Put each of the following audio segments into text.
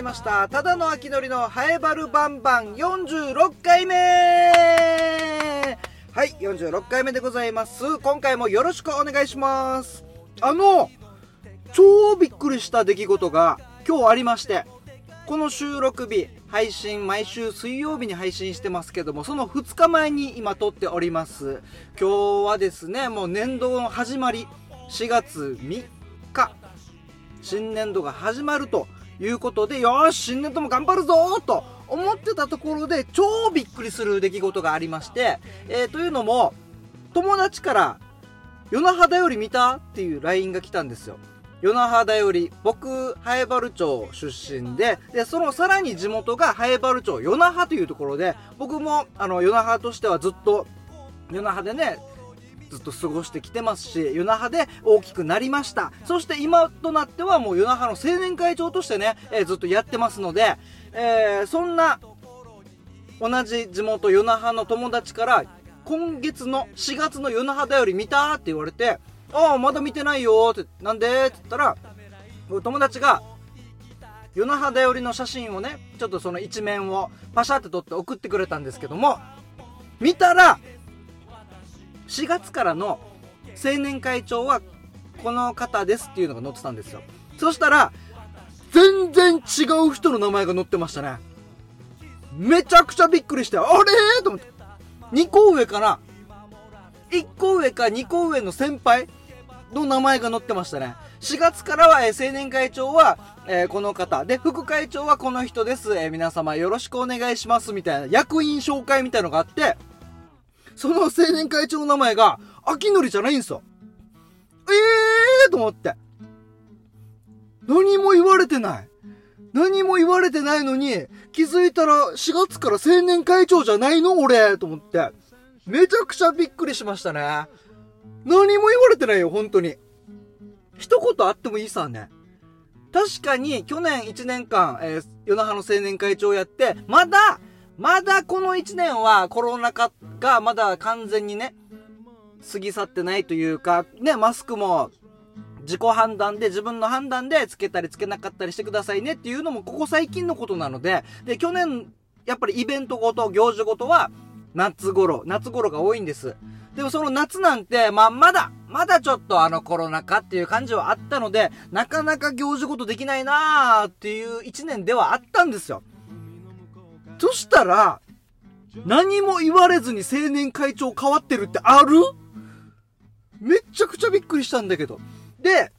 りました。ただの秋のりのハエバルバンバン。46回目。はい46回目でございます。今回もよろしくお願いします。あの超びっくりした出来事が今日ありましてこの収録日配信毎週水曜日に配信してますけどもその2日前に今撮っております。今日はですねもう年度の始まり。4月3日。新年度が始まるということでよし新年度も頑張るぞと思ってたところで超びっくりする出来事がありまして、えー、というのも友達から「夜那覇だより見た?」っていう LINE が来たんですよ与那覇だより僕南原町出身ででそのさらに地元が南原町与那覇というところで僕もあの与那覇としてはずっと与那覇でねずっと過ごしてきてますし与那覇で大きくなりました。そして今となってはもう与那覇の青年会長としてね、えー、ずっとやってますので、えー、そんな同じ地元与那覇の友達から今月の4月の与那覇だより見たって言われてああ、まだ見てないよって、なんでって言ったら、友達が、夜那覇だよりの写真をね、ちょっとその一面をパシャって撮って送ってくれたんですけども、見たら、4月からの青年会長はこの方ですっていうのが載ってたんですよ。そしたら、全然違う人の名前が載ってましたね。めちゃくちゃびっくりして、あれ？と思って。2個上かな ?1 個上か2個上の先輩の名前が載ってましたね。4月からは、え、青年会長は、え、この方。で、副会長はこの人です。え、皆様よろしくお願いします。みたいな、役員紹介みたいのがあって、その青年会長の名前が、秋のりじゃないんですよ。ええーと思って。何も言われてない。何も言われてないのに、気づいたら4月から青年会長じゃないの俺と思って。めちゃくちゃびっくりしましたね。何も言われてないよ、本当に。一言あってもいいさね。確かに、去年1年間、えー、夜那覇の青年会長やって、まだ、まだこの1年はコロナ禍がまだ完全にね、過ぎ去ってないというか、ね、マスクも自己判断で、自分の判断でつけたりつけなかったりしてくださいねっていうのもここ最近のことなので、で、去年、やっぱりイベントごと、行事ごとは、夏頃、夏頃が多いんです。でもその夏なんて、まあ、まだ、まだちょっとあのコロナ禍っていう感じはあったので、なかなか行事ごとできないなーっていう一年ではあったんですよ。そしたら、何も言われずに青年会長変わってるってある？めっちゃくちゃびっくりしたんだけど。で、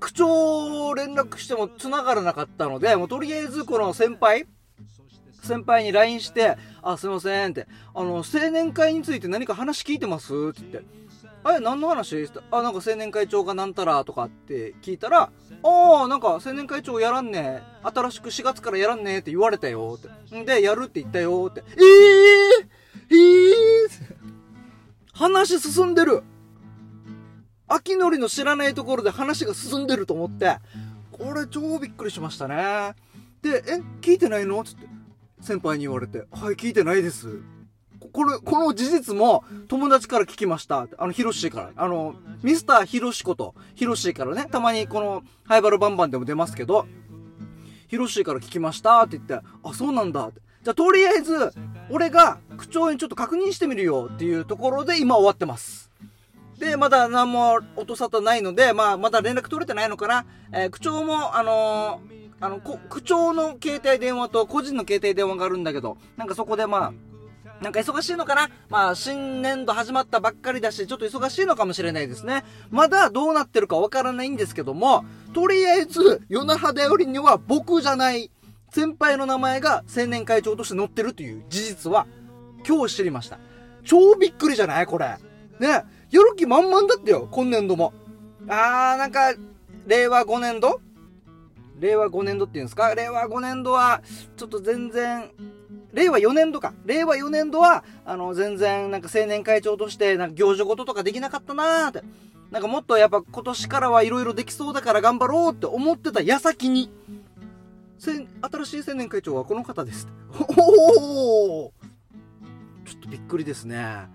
区長連絡しても繋がらなかったので、もうとりあえずこの先輩先輩に LINE して、あ、すいませんって、あの、青年会について何か話聞いてます？って言って。あれ、何の話？ってあ、なんか青年会長がなんたらとかって聞いたら、ああ、なんか青年会長やらんね新しく4月からやらんねえって言われたよって。んで、やるって言ったよって。ええー、ええー、話進んでる。秋のりの知らないところで話が進んでると思って、これ超びっくりしましたね。で、え、聞いてないの？つって。先輩に言われて、はい、聞いてないです。これ、この事実も友達から聞きました。あの、ヒロシーから。あの、ミスターヒロシこと、ヒロシーからね、たまにこの、ハイバルバンバンでも出ますけど、ヒロシーから聞きましたって言って、あ、そうなんだって。じゃあ、とりあえず、俺が区長にちょっと確認してみるよっていうところで今終わってます。で、まだ何も音沙汰ないので、まあ、まだ連絡取れてないのかな。えー、区長も、あのーあの、区長の携帯電話と個人の携帯電話があるんだけど、なんかそこでまあ、なんか忙しいのかな？まあ、新年度始まったばっかりだし、ちょっと忙しいのかもしれないですね。まだどうなってるかわからないんですけども、とりあえず、夜那覇だよりには僕じゃない、先輩の名前が青年会長として載ってるという事実は、今日知りました。超びっくりじゃない？これ。ね。やる気満々だったよ、今年度も。あー、なんか、令和5年度？令和5年度っていうんですか？令和5年度は、ちょっと全然、令和4年度か。令和4年度は、あの、全然、なんか青年会長として、なんか行事事とかできなかったなーって。なんかもっとやっぱ今年からはいろいろできそうだから頑張ろうって思ってた矢先に、新しい青年会長はこの方です。おおちょっとびっくりですね。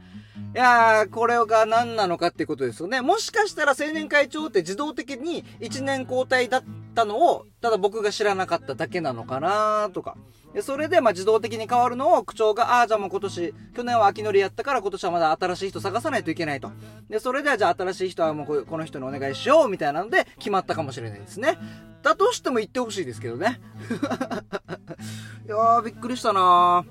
いやー、これが何なのかってことですよね。もしかしたら青年会長って自動的に1年交代だったのを、ただ僕が知らなかっただけなのかなとか。で、それで、まあ、自動的に変わるのを口調が、ああ、じゃあもう今年、去年は秋のりやったから今年はまだ新しい人探さないといけないと。で、それではじゃあ新しい人はもうこの人にお願いしようみたいなので決まったかもしれないですね。だとしても言ってほしいですけどね。いやー、びっくりしたな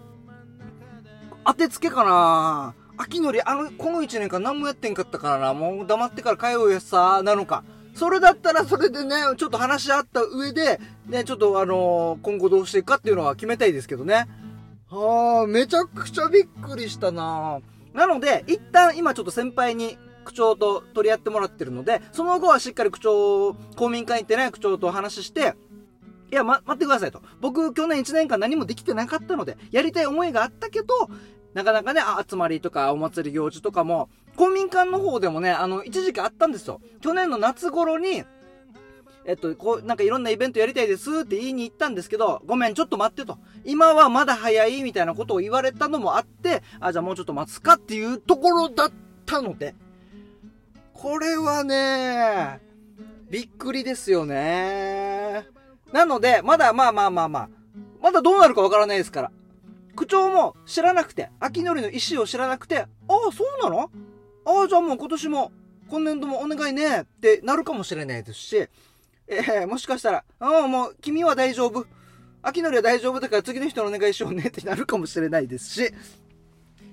当てつけかな秋のり、あの、この1年間何もやってんかったからな。もう黙ってから通うやさ、なのか。それだったらそれでね、ちょっと話し合った上で、ね、ちょっとあのー、今後どうしていくかっていうのは決めたいですけどね。はあ、めちゃくちゃびっくりしたななので、一旦今ちょっと先輩に区長と取り合ってもらってるので、その後はしっかり区長、公民館行ってね、区長とお話して、いや、ま、待ってくださいと。僕、去年1年間何もできてなかったので、やりたい思いがあったけど、なかなかね、集まりとかお祭り行事とかも、公民館の方でもね、あの、一時期あったんですよ。去年の夏頃に、えっと、こう、なんかいろんなイベントやりたいですって言いに行ったんですけど、ごめん、ちょっと待ってと。今はまだ早いみたいなことを言われたのもあって、あ、じゃあもうちょっと待つかっていうところだったので、これはね、びっくりですよね。なので、まだまあまあまあまあ、まだどうなるかわからないですから。区長も知らなくて、秋のりの意思を知らなくて、ああ、そうなの？ああ、じゃあもう今年も、今年度もお願いねってなるかもしれないですし、えー、もしかしたら、ああ、もう君は大丈夫。秋のりは大丈夫だから次の人のお願いしようねってなるかもしれないですし、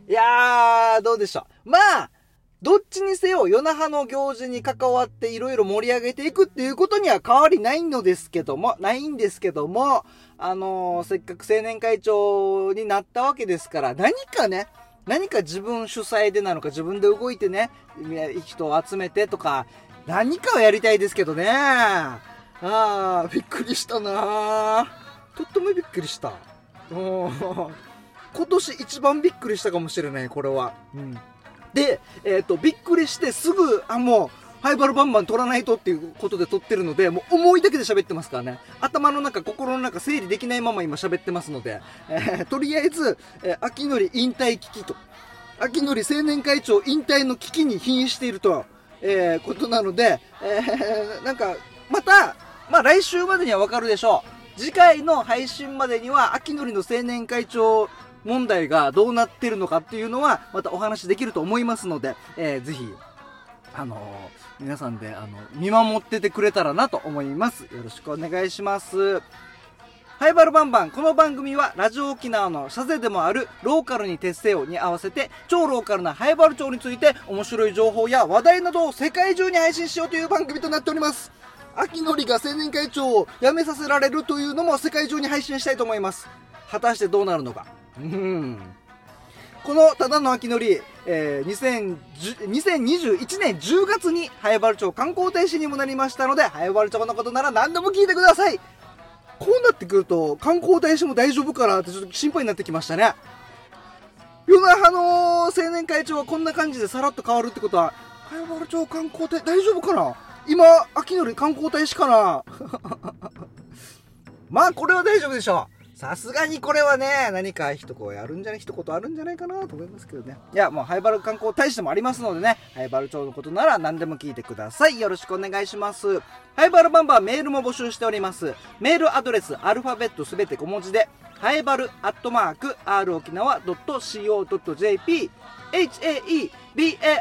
いやー、どうでしょう。まあ、どっちにせよ、夜那覇の行事に関わっていろいろ盛り上げていくっていうことには変わりないのですけども、ないんですけども、あのー、せっかく青年会長になったわけですから、何かね、何か自分主催でなのか自分で動いてね、人を集めてとか、何かをやりたいですけどね。ああ、びっくりしたなとってもびっくりした。今年一番びっくりしたかもしれない、これは。うん。で、えっ、ー、と、びっくりしてすぐ、あ、もう、ハイバルバンバン取らないとっていうことで撮ってるので、もう思いだけで喋ってますからね。頭の中、心の中、整理できないまま今喋ってますので、えー、とりあえず、えー、秋のり引退危機と、秋のり青年会長引退の危機に瀕していると、えー、ことなので、えー、なんか、また、まあ来週までにはわかるでしょう。次回の配信までには、秋のりの青年会長問題がどうなってるのかっていうのは、またお話できると思いますので、えー、ぜひ、あのー皆さんで、あの、見守っててくれたらなと思います。よろしくお願いします。ハイバルバンバン。この番組はラジオ沖縄の社税でもあるローカルに徹せよに合わせて超ローカルなハイバル町について面白い情報や話題などを世界中に配信しようという番組となっております。秋のりが青年会長を辞めさせられるというのも世界中に配信したいと思います。果たしてどうなるのか。うん。このただの秋のり、えー、2021年10月に早原町観光大使にもなりましたので、早原町のことなら何でも聞いてください。こうなってくると、観光大使も大丈夫かなってちょっと心配になってきましたね。夜那覇の青年会長はこんな感じでさらっと変わるってことは、早原町観光大大丈夫かな？今、秋のり観光大使かな？まあ、これは大丈夫でしょう。さすがにこれはね、何か一言やるんじゃない、一言あるんじゃないかなと思いますけどね。いや、もう、ハイバル観光大使でもありますのでね、ハイバル町のことなら何でも聞いてください。よろしくお願いします。ハイバルバンバーメールも募集しております。メールアドレス、アルファベットすべて小文字で、ハイバルアットマーク、r 沖縄 .co.jp、hae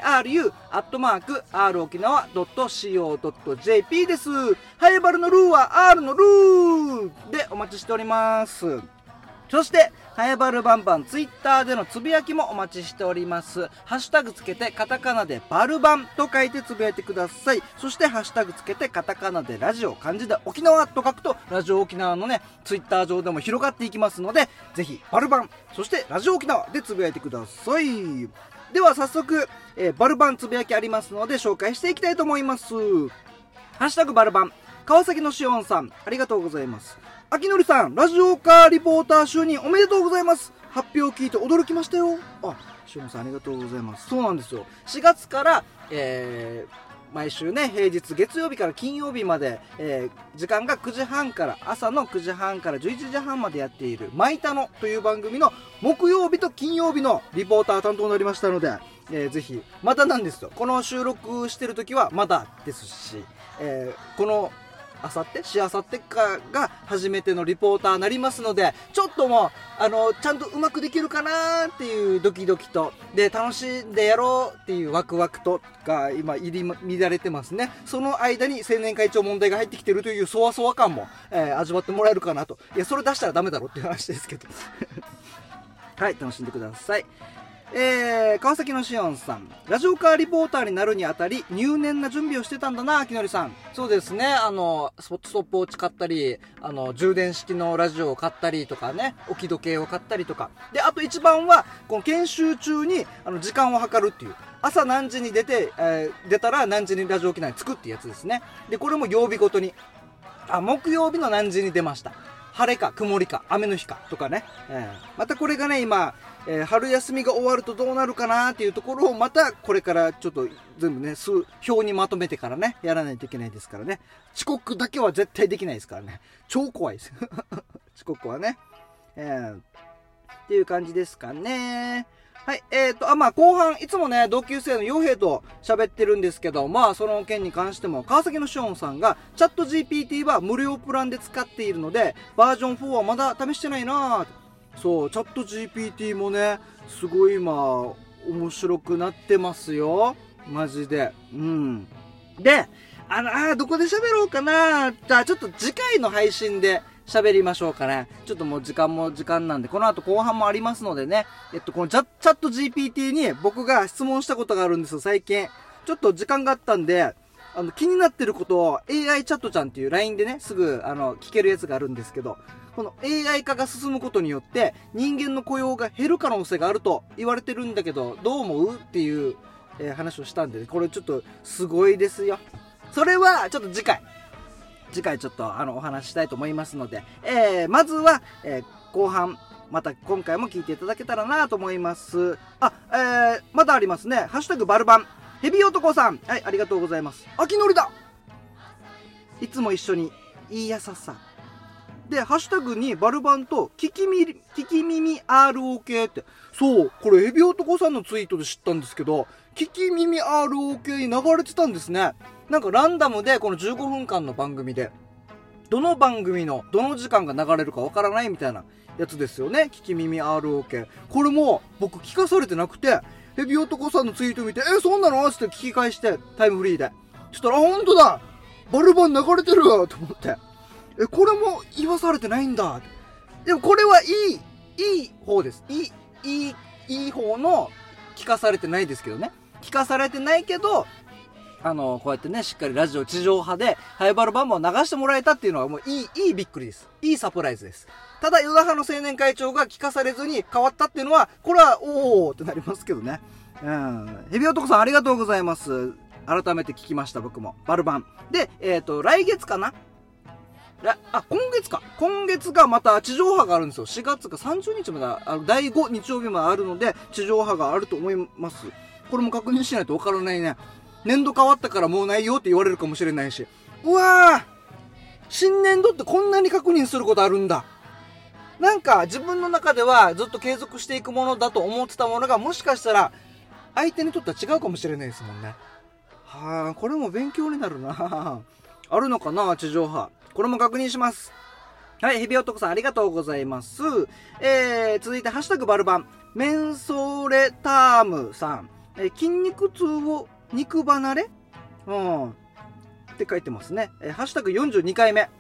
baru アットマーク r 沖縄 .co.jp です。ハイバルのルーは R のルーでお待ちしております。そして、ハイバルバンバンツイッターでのつぶやきもお待ちしております。ハッシュタグつけてカタカナでバルバンと書いてつぶやいてください。そしてハッシュタグつけてカタカナでラジオ、漢字で沖縄と書くと、ラジオ沖縄のね、ツイッター上でも広がっていきますので、ぜひバルバン、そしてラジオ沖縄でつぶやいてください。では早速、えー、バルバンつぶやきありますので紹介していきたいと思います。ハッシュタグバルバン、川崎のしおんさん、ありがとうございます。秋のりさん、ラジオカーリポーター就任おめでとうございます。発表を聞いて驚きましたよ。あ、しおんさんありがとうございます。そうなんですよ。4月から、えー、毎週ね、平日、月曜日から金曜日まで、えー、時間が9時半から、朝の9時半から11時半までやっている、マイタノという番組の木曜日と金曜日のリポーター担当になりましたので、えー、ぜひ、またなんですよ。この収録してる時はまだですし、えー、このあさってしあさってかが初めてのリポーターになりますので、ちょっともう、あの、ちゃんとうまくできるかなっていうドキドキと、で、楽しんでやろうっていうワクワクとが今入り乱れてますね。その間に青年会長問題が入ってきてるというそわそわ感も、えー、味わってもらえるかなと。いや、それ出したらダメだろっていう話ですけど。はい、楽しんでください。えー、川崎のしおんさん。ラジオカーリポーターになるにあたり、入念な準備をしてたんだな、秋のりさん。そうですね、あの、ストップウォッチ買ったり、あの、充電式のラジオを買ったりとかね、置き時計を買ったりとか。で、あと一番は、この研修中に、あの、時間を計るっていう。朝何時に出て、えー、出たら何時にラジオ機内に着くってやつですね。で、これも曜日ごとに。あ、木曜日の何時に出ました。晴れか曇りか雨の日かとかね。えー、またこれがね、今、えー、春休みが終わるとどうなるかなっていうところをまたこれからちょっと全部ね、数、表にまとめてからね、やらないといけないですからね。遅刻だけは絶対できないですからね。超怖いです。遅刻はね。えー、っていう感じですかね。はい、えっ、ー、と、あ、まあ、後半、いつもね、同級生の傭兵と喋ってるんですけど、まあ、その件に関しても、川崎のショーンさんが、チャット GPT は無料プランで使っているので、バージョン4はまだ試してないなぁ。そうチャット GPT もねすごい今面白くなってますよマジでうんであのあどこで喋ろうかなじゃあちょっと次回の配信で喋りましょうかね。ちょっともう時間も時間なんで、この後後半もありますのでね。えっと、このチャット GPT に僕が質問したことがあるんですよ、最近。ちょっと時間があったんで、あの、気になってることを AI チャットちゃんっていう LINE でね、すぐ、あの、聞けるやつがあるんですけど、この AI 化が進むことによって人間の雇用が減る可能性があると言われてるんだけど、どう思う？っていう、えー、話をしたんで、ね、これちょっとすごいですよ。それはちょっと次回、次回ちょっとあのお話したいと思いますので、えー、まずは、えー、後半、また今回も聞いていただけたらなと思います。あ、えー、まだありますね。ハッシュタグバルバン。ヘビ男さん。はい、ありがとうございます。秋のりだいつも一緒に、いいやささ。で、ハッシュタグにバルバンと、聞き耳、聞き耳 ROK って。そう、これヘビ男さんのツイートで知ったんですけど、聞き耳 ROK に流れてたんですね。なんかランダムでこの15分間の番組で、どの番組のどの時間が流れるかわからないみたいなやつですよね。聞き耳 ROK。これも僕聞かされてなくて、ヘビ男さんのツイート見て、え、そんなの？って聞き返して、タイムフリーで。そしたら、あ、ほんとだバルバン流れてると思って。え、これも言わされてないんだ。でもこれはいい、いい方です。いい、いい、いい方の聞かされてないですけどね。聞かされてないけど、あの、こうやってね、しっかりラジオ地上波で、ハイバルバンバンを流してもらえたっていうのはもういい、いいびっくりです。いいサプライズです。ただ、ヨダ派の青年会長が聞かされずに変わったっていうのは、これは、おーってなりますけどね。うん。ヘビ男さんありがとうございます。改めて聞きました、僕も。バルバン。で、えっ、ー、と、来月かなあ、今月か。今月がまた地上波があるんですよ。4月か30日まで、あの、第5日曜日まであるので、地上波があると思います。これも確認しないとわからないね。年度変わったからもうないよって言われるかもしれないし。うわぁ新年度ってこんなに確認することあるんだ。なんか自分の中ではずっと継続していくものだと思ってたものがもしかしたら相手にとっては違うかもしれないですもんね。はあ、これも勉強になるなあるのかな？地上波。これも確認します。はい、ヘビ男さんありがとうございます。えー、続いて、ハッシュタグバルバン。メンソーレタームさん。えー、筋肉痛を肉離れ？うん。って書いてますね。えー、ハッシュタグ42回目。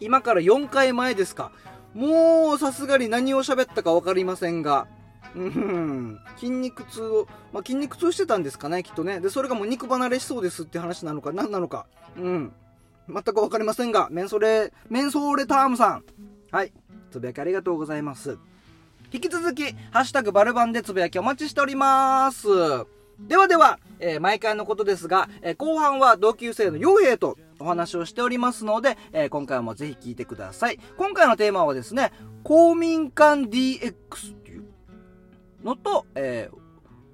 今から4回前ですか。もう、さすがに何を喋ったか分かりませんが。うん。筋肉痛を、まあ、筋肉痛してたんですかね、きっとね。で、それがもう肉離れしそうですって話なのか、何なのか。うん。全くわかりませんが、メンソレ、メンソーレタームさん。はい。つぶやきありがとうございます。引き続き、ハッシュタグバルバンでつぶやきお待ちしております。ではでは、えー、毎回のことですが、えー、後半は同級生の傭兵とお話をしておりますので、えー、今回もぜひ聞いてください。今回のテーマはですね、公民館 DX っていうのと、えー、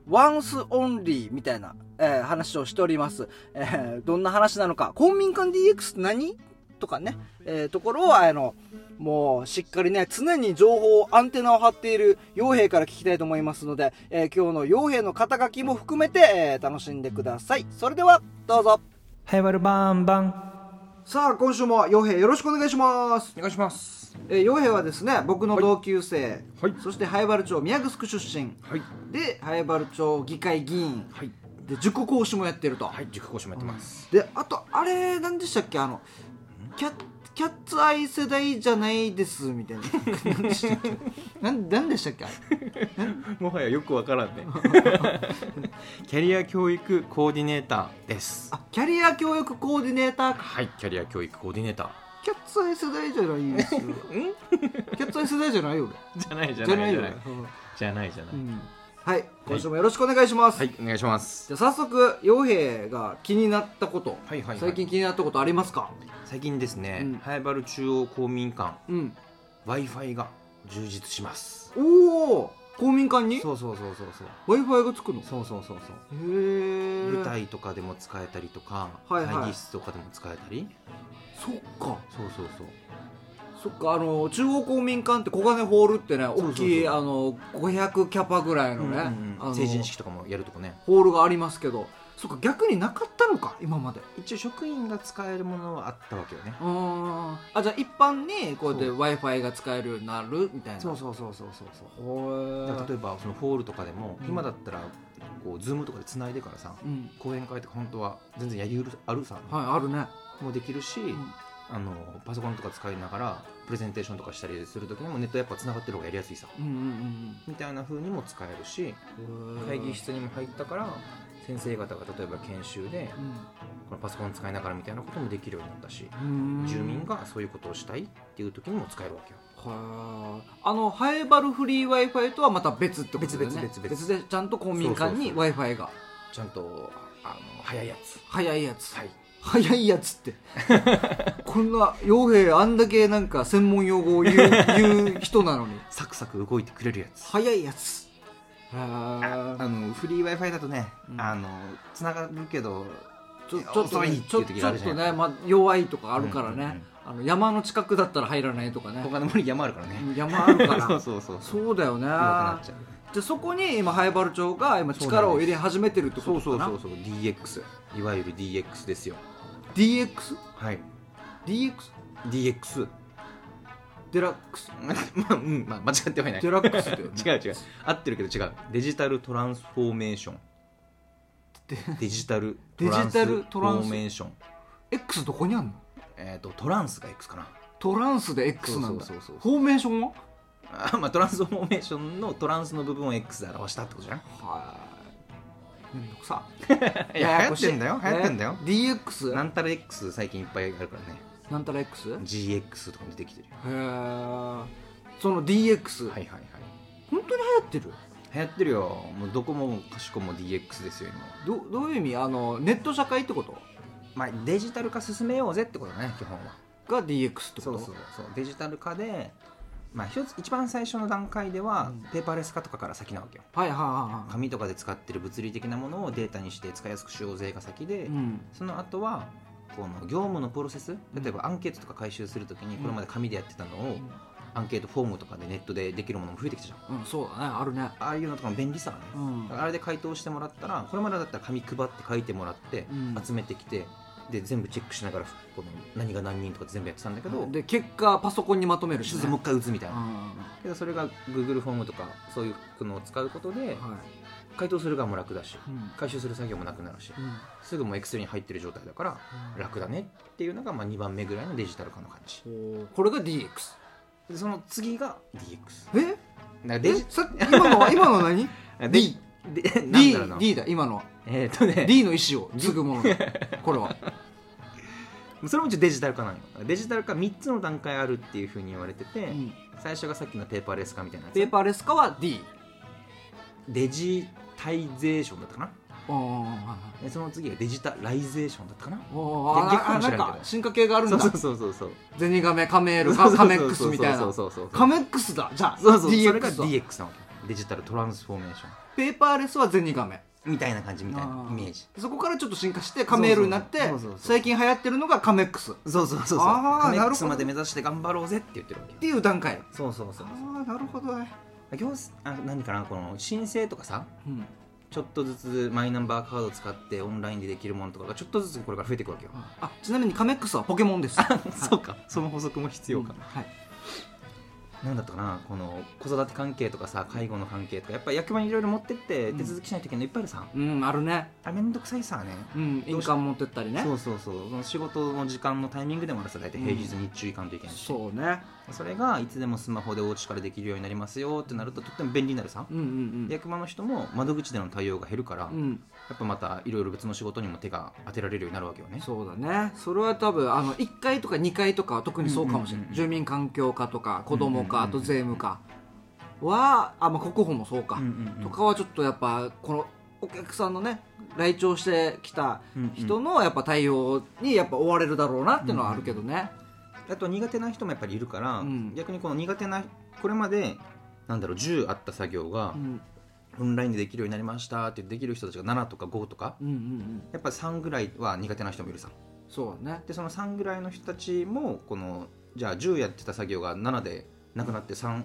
ワンスオンリーみたいなえー、話をしております。えー、どんな話なのか、公民館 DX って何？とかね、えー、ところを、あの、もう、しっかりね、常に情報、アンテナを張っている傭兵から聞きたいと思いますので、えー、今日の傭兵の肩書きも含めて、えー、楽しんでください。それでは、どうぞ。はい、わるバンバン。さあ今週も洋平よろしくお願いします。お願いします。えー洋平はですね僕の同級生、はい。そして早原町宮城出身。はい。で早原町議会議員。はいで塾講師もやってると、はい塾講師もやってます、であとあれ何でしたっけ？あのキャキャッツアイ世代じゃないですみたいな。何でしたっけ？なん何でしたっけ？あれ？もはやよくわからんね。キャリア教育コーディネーターです。あキャリア教育コーディネーターか。はいキャリア教育コーディネーター。キャッツアイ世代じゃないですよ。キャッツアイ世代じゃないよ俺。じゃないじゃじゃないよない。じゃないうん。じゃないじゃない、うんはい今週もよろしくお願いします、はいお願いします。じゃあ早速洋平が気になったこと、はいはいはい。最近気になったことありますか？最近ですね、うん。早原中央公民館うん。w i f i が充実します。おお公民館に？そうそうそうそうそう。w i f i がつくの？へそうそうそうそう。え舞台とかでも使えたりとか、はいはい。会議室とかでも使えたり。そっか。そうそうそうそっかあの中央公民館って小金ホールってね大きいあの500キャパぐらいのね、成人式とかもやるとこね。ホールがありますけどそっか逆になかったのか今まで。一応職員が使えるものはあったわけよね。うんあじゃあ一般にこうやって w i f i が使えるようになるみたいな。そうそうそうそうそうそう。例えばそのホールとかでも、うん。今だったらこうズームとかでつないでからさうん。講演会とか本当は全然やりうるあるさ、はいあるね、もできるし、あのパソコンとか使いながらプレゼンテーションとかしたりする時にもネットやっぱつながってる方がやりやすいさ。うん、うんうんみたいな風にも使えるしうん会議室にも入ったから先生方が例えば研修でこのパソコン使いながらみたいなこともできるようになったし、うん。住民がそういうことをしたいっていう時にも使えるわけよ。はああのハエバルフリー w i f i とはまた別ってことだよね。別々別でちゃんと公民館に w i f i が。ちゃんとあの早いやつ。早いやつ、はい早いやつって。こんな傭兵あんだけなんか専門用語を言う言う人なのに。サクサク動いてくれるやつ。早いやつ。へあーのフリー w i f i だとね、うん。あのつながるけどちょちょっとね遅いってちょいう時ちょっがあるじゃないとね、まあ、弱いとかあるからね、うんうんうんあの山の近くだったら入らないとかね。他の森山あるからね、山あるから。そうそうそうそう。そうだよね。じゃあそこに今ハエバル町が今力を入れ始めてるってこそうとかな。そうそうそう DX いわゆる DX ですよ DX? はい。DX? DX デラックス？まあ、うん、まあ、間違ってはいない。デラックスだよね。違う違う。合ってるけど違う。デジタルトランスフォーメーション。デジタルトランスデジタフルトランスォーメーション。X どこにあんの？えっ、とトランスが X かな。トランスで X なんだ。フォーメーションは？あまあトランスフォーメーションのトランスの部分を X で表したってことじゃんはいめんどくさ。いや流行ってんだよ流行ってんだよ、え？DX? なんたら X 最近いっぱいあるからね。なんたら X? へ GX とかも出てきてるよ。えその DX、はいはいはい。本当に流行ってる？流行ってるよ。もうどこもかしこも DX ですよ今。はどどういう意味？あのネット社会ってこと？まあデジタル化進めようぜってことだね基本は。が DX ってこと？そうそうそう。デジタル化でまあ一つ一番最初の段階では、うん。ペーパーレス化とかから先なわけよ。はいはいはいはい。紙とかで使ってる物理的なものをデータにして使いやすくしようぜが先で、うん。その後はこの業務のプロセス例えばアンケートとか回収するときにこれまで紙でやってたのを、アンケートフォームとかでネットでできるものも増えてきたじゃん。うんそうだね。あるね。ああいうのとかの便利さがね、うん。あれで回答してもらったらこれまでだったら紙配って書いてもらって、うん。集めてきてで全部チェックしながらこの何が何人とか全部やってたんだけど、で結果パソコンにまとめるし、ね、もう一回打つみたいな、うんけどそれが Google フォームとかそういうのを使うことではい。回答する側も楽だしうん。回収する作業もなくなるしうん。すぐもう Excel に入ってる状態だから楽だねっていうのがまあ2番目ぐらいのデジタル化の感じ。ほうこれが DX でその次が DX え？だからえデジさ今のは今のは何？で D で D D だ今のは。えーっとね。D の意思を継ぐものだ。これは。それもデジタル化なのよ。デジタル化3つの段階あるっていうふうに言われてて、うん。最初がさっきのペーパーレス化みたいなやつペーパーレス化は D デジtization だったかな？その次が digitalization だったかな？あもしれんけど。なんか進化系があるんだ。そうそうそうそうゼニガメカメールカカメックスみたいな。そうそうそうそうカメックスだ。じゃあそうそうそれがだ DX なわけ。デジタルトランスフォーメーションペーパーレスはゼニガメみたいな感じみたいなイメージ。そこからちょっと進化してカメールになって最近流行ってるのがカメックス。っそうそうそうそう。カメックスまで目指して頑張ろうぜって言ってるわけよ。ていう段階。そうそうそうああなるほど。ね行あ何かなこの申請とかさうん。ちょっとずつマイナンバーカードを使ってオンラインでできるものとかがちょっとずつこれから増えていくわけよ、あちなみにカメックスはポケモンです。そうか。その補足も必要か、はいなんだったかなこの子育て関係とかさ介護の関係とかやっぱ役場にいろいろ持ってって手続きしないといけないのいっぱいあるさ、うんあるね。あれめんどくさいさね。うん印鑑持ってったりね。そうそうそう。その仕事の時間のタイミングでもあるさ大体平日日中行かんといけないし、そうね。それがいつでもスマホでお家からできるようになりますよってなるととっても便利になるさ、うんうん役場の人も窓口での対応が減るから、うん。うんやっぱまたいろいろ別の仕事にも手が当てられるようになるわけよね。そうだね。それは多分あの1階とか2階とかは特にそうかもしれない、うんうんうんうん。住民環境課とか子ども課、うんうんうん。あと税務課はあ、まあ、国保もそうか、とかはちょっとやっぱこのお客さんのね来庁してきた人のやっぱ対応にやっぱ追われるだろうなっていうのはあるけどね、あと苦手な人もやっぱりいるから、うん。逆にこの苦手なこれまでなんだろう10あった作業がうん、オンラインでできるようになりましたってできる人たちが7とか5とかやっぱ3ぐらいは苦手な人もいるさ。そうだね。でその3ぐらいの人たちもこのじゃあ10やってた作業が7でなくなって3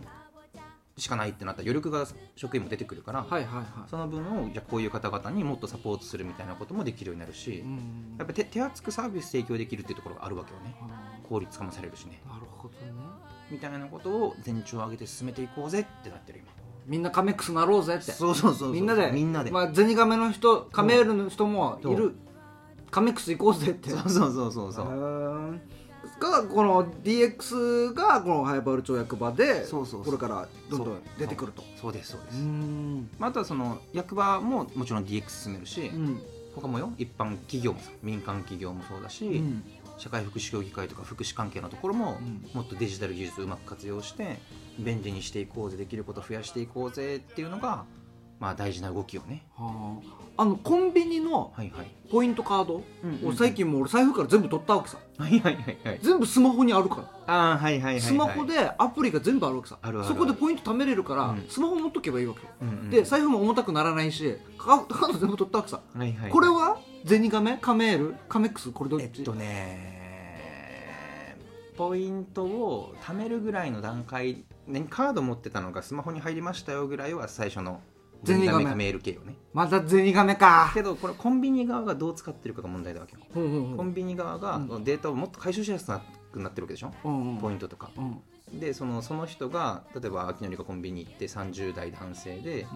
しかないってなったら余力が職員も出てくるから、はいはいはい。その分をじゃあこういう方々にもっとサポートするみたいなこともできるようになるし、うん。やっぱ手手厚くサービス提供できるっていうところがあるわけよね。あ効率化もされるしね。ーなるほどね。みたいなことを全長を上げて進めていこうぜってなってるみんなカメックスなろうぜって。今そうそうそうそう。みんなでみんなで、まあ、ゼニガメの人カメールの人もいそるカメックス行こうぜって。そうそうそうそうそうがこの DX がこの早原町役場でこれからどんどん出てくると。そう。ですそうです、ん。まあ、あとはその役場ももちろん DX 進めるし、うん。他もよ一般企業もさ民間企業もそうだし、うん。社会福祉協議会とか福祉関係のところも、うん。もっとデジタル技術をうまく活用して便利にしていこうぜできることを増やしていこうぜっていうのが、まあ、大事な動きをね。はあ。あのコンビニのポイントカードうんを最近もう俺財布から全部取ったわけさ。はいはいはいはい。全部スマホにあるから。ああはいはいはい、はい、スマホでアプリが全部あるわけさ。あるあるある。そこでポイント貯めれるからうん。スマホ持っとけばいいわけよ。うんうんで財布も重たくならないしカカード全部取ったわけさ。はいはいはい。これはゼニガメ？カメール？カメックス？これどっち？えっとねポイントを貯めるぐらいの段階ねカード持ってたのがスマホに入りましたよぐらいは最初のゼニガメゼメール系よね。またゼニガメか。けどこれコンビニ側がどう使ってるかが問題だわけよ。ほうほうほうコンビニ側がうんデータをもっと回収しやすくなってるわけでしょ、うんうん。ポイントとか。うんでそのその人が例えば秋典がコンビニ行って30代男性で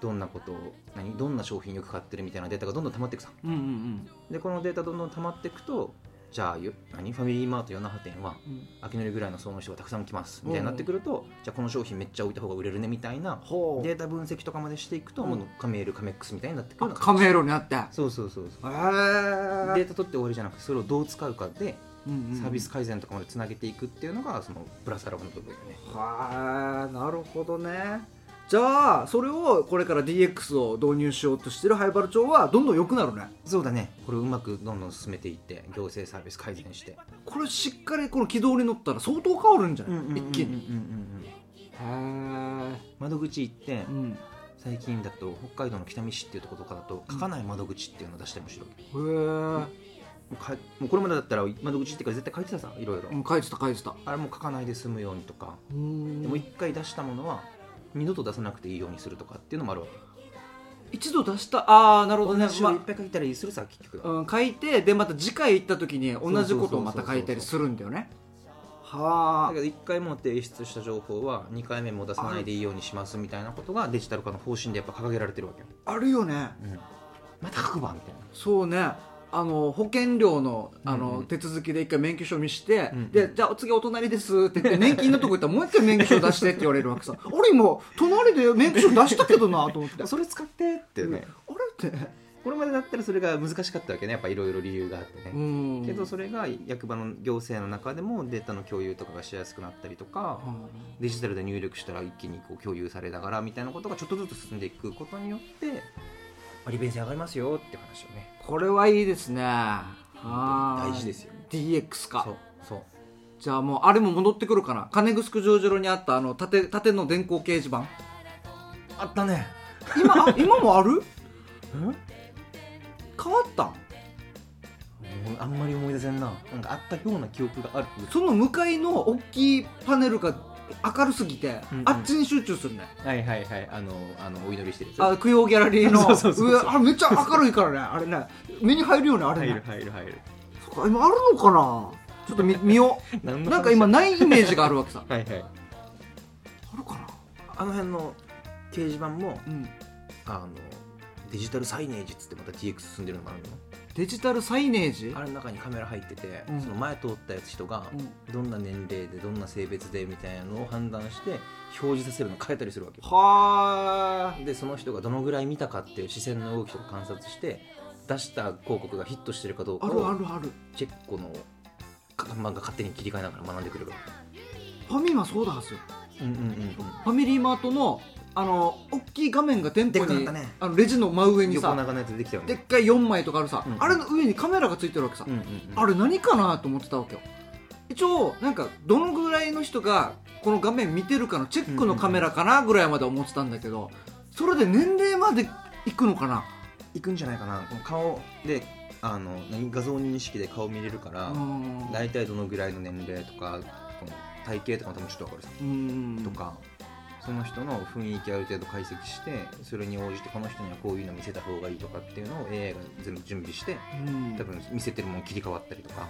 どんなことを何どんな商品よく買ってるみたいなデータがどんどん溜まっていくさ。うんうんでこのデータどんどん溜まっていくとじゃあよ何？ファミリーマート与那覇店はうん。秋典ぐらいの層の人がたくさん来ますみたいになってくるとじゃあこの商品めっちゃ置いた方が売れるねみたいなほデータ分析とかまでしていくと、うん。もうカメールカメックスみたいになってくるのカメールになって。へそうそうそうそう。えデータ取って終わりじゃなくてそれをどう使うかでサービスサ改善とかまでつなげていくっていうのがそのプラスアルファの部分よね。はいなるほどねじゃあそれをこれから DX を導入しようとしてる灰原町はどんどん良くなるね。そうだね。これをうまくどんどん進めていって行政サービス改善して。これしっかりこの軌道に乗ったら相当変わるんじゃない？一気にうんうんうんうんへ窓口行ってえうん。最近だと北海道の北見市っていうところとかだと書かない窓口っていうのを出してもしろい。へもうかもうこれまでだったら窓口っていうから絶対書いてたさいろいろ。え書いてた書いてた。あれもう書かないで済むようにとか。うん。でも一回出したものは二度と出さなくていいようにするとかっていうのもあるわけ。一度出した。ああなるほどね。同じいっぱい書いたりするさ結局まあうん、書いてでまた次回行った時に同じことをまた書いたりするんだよね。はだけど1回も提出した情報は2回目も出さないでいいようにしますみたいなことがデジタル化の方針でやっぱ掲げられてるわけ。あるよね。うん、また書くばみたいな。そうねあの保険料のあの、うん。うん手続きで一回免許証見して、うんうん。でじゃあ次お隣ですって言って 年金のとこ行ったらもう一回免許証出してって言われるわけさ。俺今隣で免許証出したけどなと思って。あそれ使ってってね、れって。これまでだったらそれが難しかったわけね。やっぱいろいろ理由があってね、うん。けどそれが役場の行政の中でもデータの共有とかがしやすくなったりとかデジタルで入力したら一気にこう共有されながらみたいなことがちょっとずつ進んでいくことによってまあ利便性上がりますよって話をね。これはいいですね。大事ですよ。DX 化そうそう。じゃあもうあれも戻ってくるかな。金城城城にあったあの縦縦の電光掲示板。あったね。今あ 今もある？うん変わった？んあんまり思い出せんな。なんかあったような記憶がある。その向かいの大きいパネルが明るすぎて、うんうん。あっちに集中するね。はいはいはい。あのあのお祈りしてるあ供養ギャラリーの。あれめっちゃ明るいからね。あれね。目に入るよねあれ入るね入る入る。そっか今あるのかな。ちょっと見 見よう。なんか今ないイメージがあるわけさ。はいはい。あるかな。あの辺の掲示板もうん。あのデジタルサイネージっつってまた TX 進んでるのもあるのデジタルサイネージ？あれの中にカメラ入ってて、うん。その前通ったやつ人がうん。どんな年齢でどんな性別でみたいなのを判断して表示させるの変えたりするわけよ。はでその人がどのぐらい見たかっていう視線の動きとか観察して出した広告がヒットしてるかどうかあるあをるある。チェックの看板が勝手に切り替えながら学んでくれるわファミマそうだはずよ。けうんうんうん。ファミリーマートのあの大きい画面が店舗に、ね。あのレジの真上にさ横長のやつでできたよね。でっかい4枚とかあるさ、うん。あれの上にカメラがついてるわけさ、うんうんうん。あれ何かなと思ってたわけよ。一応なんかどのぐらいの人がこの画面見てるかのチェックのカメラかなぐらいまで思ってたんだけどそれで年齢までいくのかな？行くんじゃないかな。顔であの何画像認識で顔見れるからうん。大体どのぐらいの年齢とか体型とかも多分ちょっと分かるさ、うん。とかその人の雰囲気ある程度解析してそれに応じてこの人にはこういうの見せた方がいいとかっていうのを AI が全部準備してうん。多分見せてるもの切り替わったりとか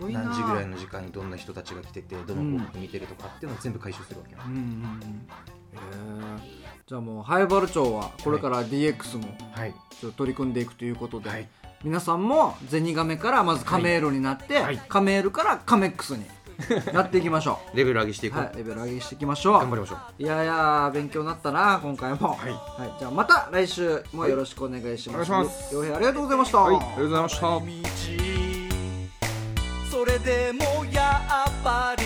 何時ぐらいの時間にどんな人たちが来ててどの広告見てるとかっていうのを全部回収するわけよ、うんうんうん。じゃあもう灰原町はこれから DX もはい。ちょっと取り組んでいくということで、はい。皆さんもゼニガメからまずカメールになって、はい。カメールからカメックスに なっていきましょレベル上げしていうこう、はいレベル上げしていきましょう。頑張りましょう。いやいや勉強になったな今回も。はい。はい、じゃあまた来週もよろしくお願いします、はいお願いします。洋平ありがとうございました、はいありがとうございました。道それでもやっぱり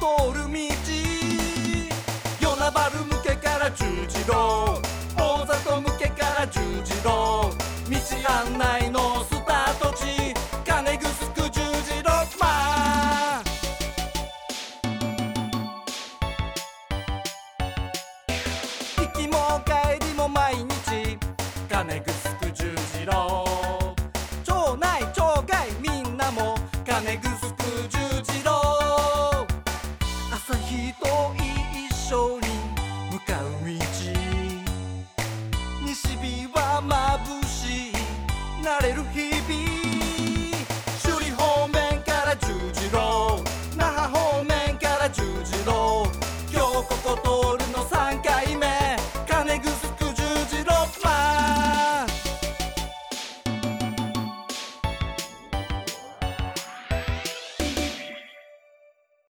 通る道。与那原向けから十字路。大里向けから十字路